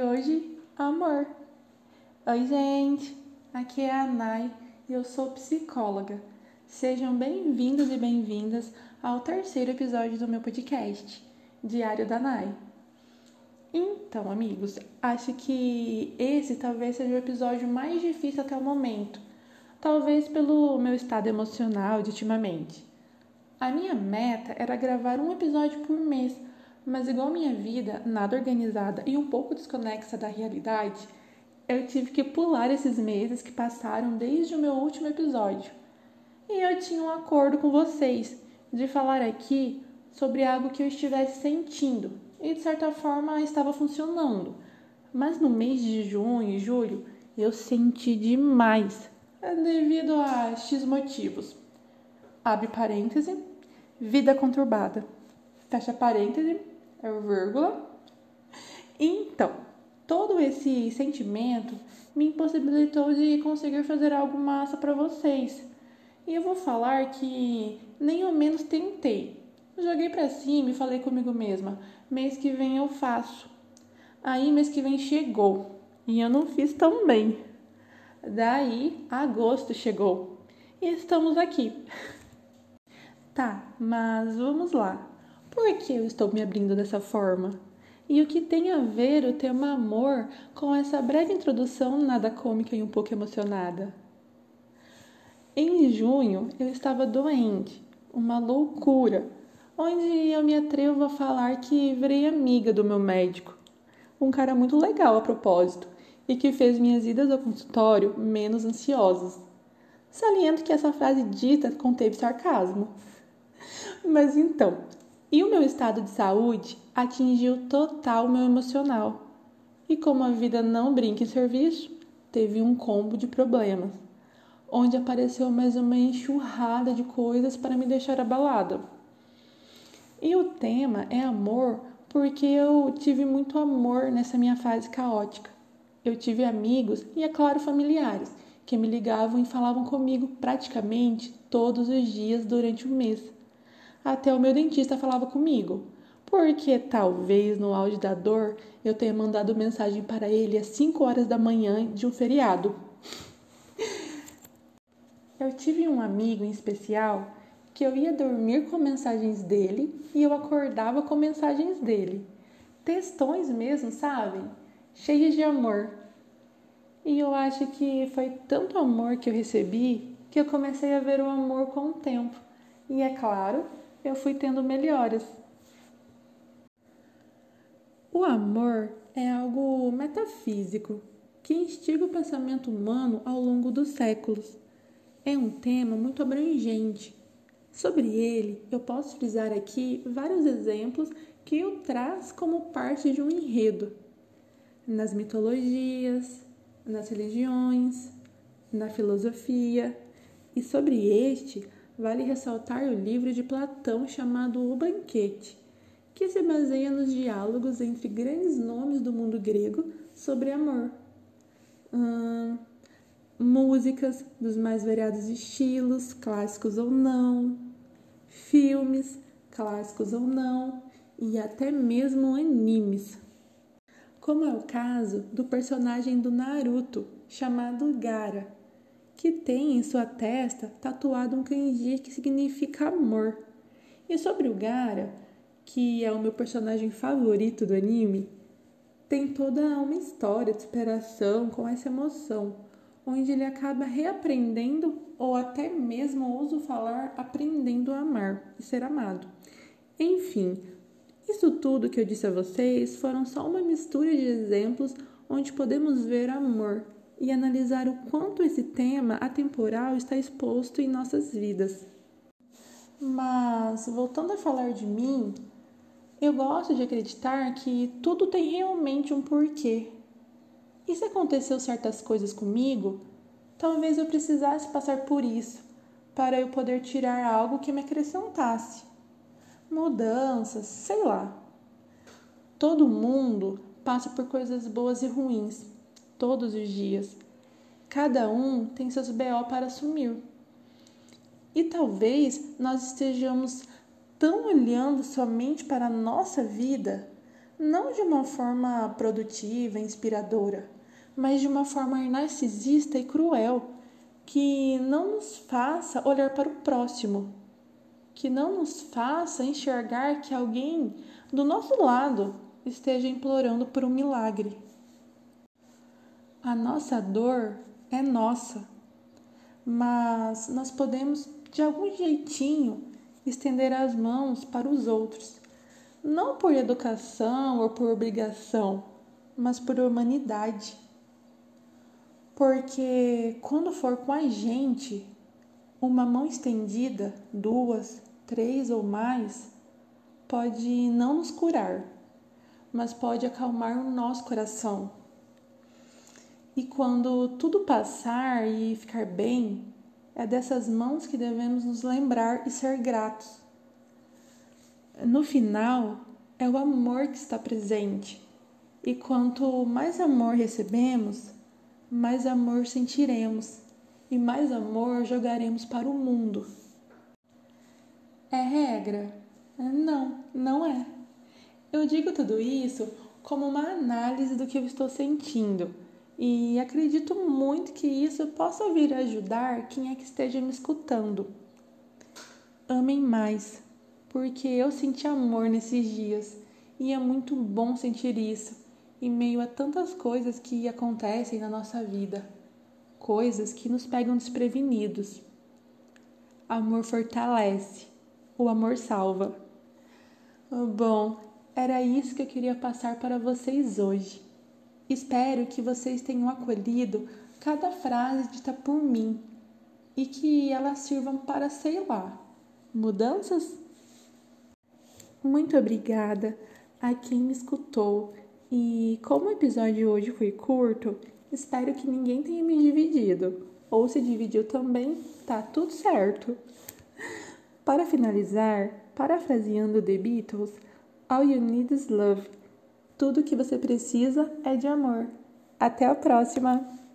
hoje, amor. Oi, gente, aqui é a Nai e eu sou psicóloga. Sejam bem-vindos e bem-vindas ao terceiro episódio do meu podcast, Diário da Nai. Então, amigos, acho que esse talvez seja o episódio mais difícil até o momento, talvez pelo meu estado emocional de ultimamente. A minha meta era gravar um episódio por mês mas, igual minha vida, nada organizada e um pouco desconexa da realidade, eu tive que pular esses meses que passaram desde o meu último episódio. E eu tinha um acordo com vocês de falar aqui sobre algo que eu estivesse sentindo e de certa forma estava funcionando. Mas no mês de junho e julho eu senti demais devido a X motivos. Abre parêntese, vida conturbada. Fecha parêntese, é vírgula. Então, todo esse sentimento me impossibilitou de conseguir fazer algo massa para vocês. E eu vou falar que nem ao menos tentei. Joguei para cima e falei comigo mesma: mês que vem eu faço. Aí, mês que vem chegou e eu não fiz tão bem. Daí, agosto chegou e estamos aqui. Tá, mas vamos lá. Por que eu estou me abrindo dessa forma? E o que tem a ver o tema amor com essa breve introdução nada cômica e um pouco emocionada? Em junho eu estava doente, uma loucura, onde eu me atrevo a falar que virei amiga do meu médico. Um cara muito legal a propósito e que fez minhas idas ao consultório menos ansiosas. Saliento que essa frase dita conteve sarcasmo. Mas então, e o meu estado de saúde atingiu total meu emocional. E como a vida não brinca em serviço, teve um combo de problemas, onde apareceu mais uma enxurrada de coisas para me deixar abalada. E o tema é amor, porque eu tive muito amor nessa minha fase caótica. Eu tive amigos e, é claro, familiares que me ligavam e falavam comigo praticamente todos os dias durante o mês até o meu dentista falava comigo, porque talvez no auge da dor eu tenha mandado mensagem para ele às 5 horas da manhã de um feriado. Eu tive um amigo em especial que eu ia dormir com mensagens dele e eu acordava com mensagens dele. Textões mesmo, sabem? Cheias de amor. E eu acho que foi tanto amor que eu recebi que eu comecei a ver o amor com o tempo. E é claro, eu fui tendo melhoras. O amor é algo metafísico que instiga o pensamento humano ao longo dos séculos. É um tema muito abrangente. Sobre ele, eu posso frisar aqui vários exemplos que o traz como parte de um enredo. Nas mitologias, nas religiões, na filosofia. E sobre este, vale ressaltar o livro de Platão chamado O Banquete, que se baseia nos diálogos entre grandes nomes do mundo grego sobre amor. Hum, músicas dos mais variados estilos, clássicos ou não, filmes, clássicos ou não, e até mesmo animes. Como é o caso do personagem do Naruto, chamado Gara que tem em sua testa tatuado um kanji que significa amor. E sobre o Gara, que é o meu personagem favorito do anime, tem toda uma história de superação com essa emoção, onde ele acaba reaprendendo ou até mesmo ouso falar aprendendo a amar e ser amado. Enfim, isso tudo que eu disse a vocês foram só uma mistura de exemplos onde podemos ver amor e analisar o quanto esse tema atemporal está exposto em nossas vidas. Mas, voltando a falar de mim, eu gosto de acreditar que tudo tem realmente um porquê. E se aconteceu certas coisas comigo, talvez eu precisasse passar por isso para eu poder tirar algo que me acrescentasse. Mudanças, sei lá. Todo mundo passa por coisas boas e ruins todos os dias. Cada um tem seus BO para assumir. E talvez nós estejamos tão olhando somente para a nossa vida, não de uma forma produtiva, inspiradora, mas de uma forma narcisista e cruel, que não nos faça olhar para o próximo, que não nos faça enxergar que alguém do nosso lado esteja implorando por um milagre. A nossa dor é nossa, mas nós podemos de algum jeitinho estender as mãos para os outros, não por educação ou por obrigação, mas por humanidade. Porque quando for com a gente, uma mão estendida, duas, três ou mais, pode não nos curar, mas pode acalmar o nosso coração. E quando tudo passar e ficar bem, é dessas mãos que devemos nos lembrar e ser gratos. No final, é o amor que está presente. E quanto mais amor recebemos, mais amor sentiremos e mais amor jogaremos para o mundo. É regra? Não, não é. Eu digo tudo isso como uma análise do que eu estou sentindo e acredito muito que isso possa vir a ajudar quem é que esteja me escutando. Amem mais, porque eu senti amor nesses dias e é muito bom sentir isso em meio a tantas coisas que acontecem na nossa vida, coisas que nos pegam desprevenidos. Amor fortalece, o amor salva. Bom, era isso que eu queria passar para vocês hoje. Espero que vocês tenham acolhido cada frase dita por mim e que elas sirvam para, sei lá, mudanças? Muito obrigada a quem me escutou e como o episódio de hoje foi curto, espero que ninguém tenha me dividido. Ou se dividiu também, tá tudo certo. Para finalizar, parafraseando The Beatles, All You Need Is Love. Tudo que você precisa é de amor. Até a próxima!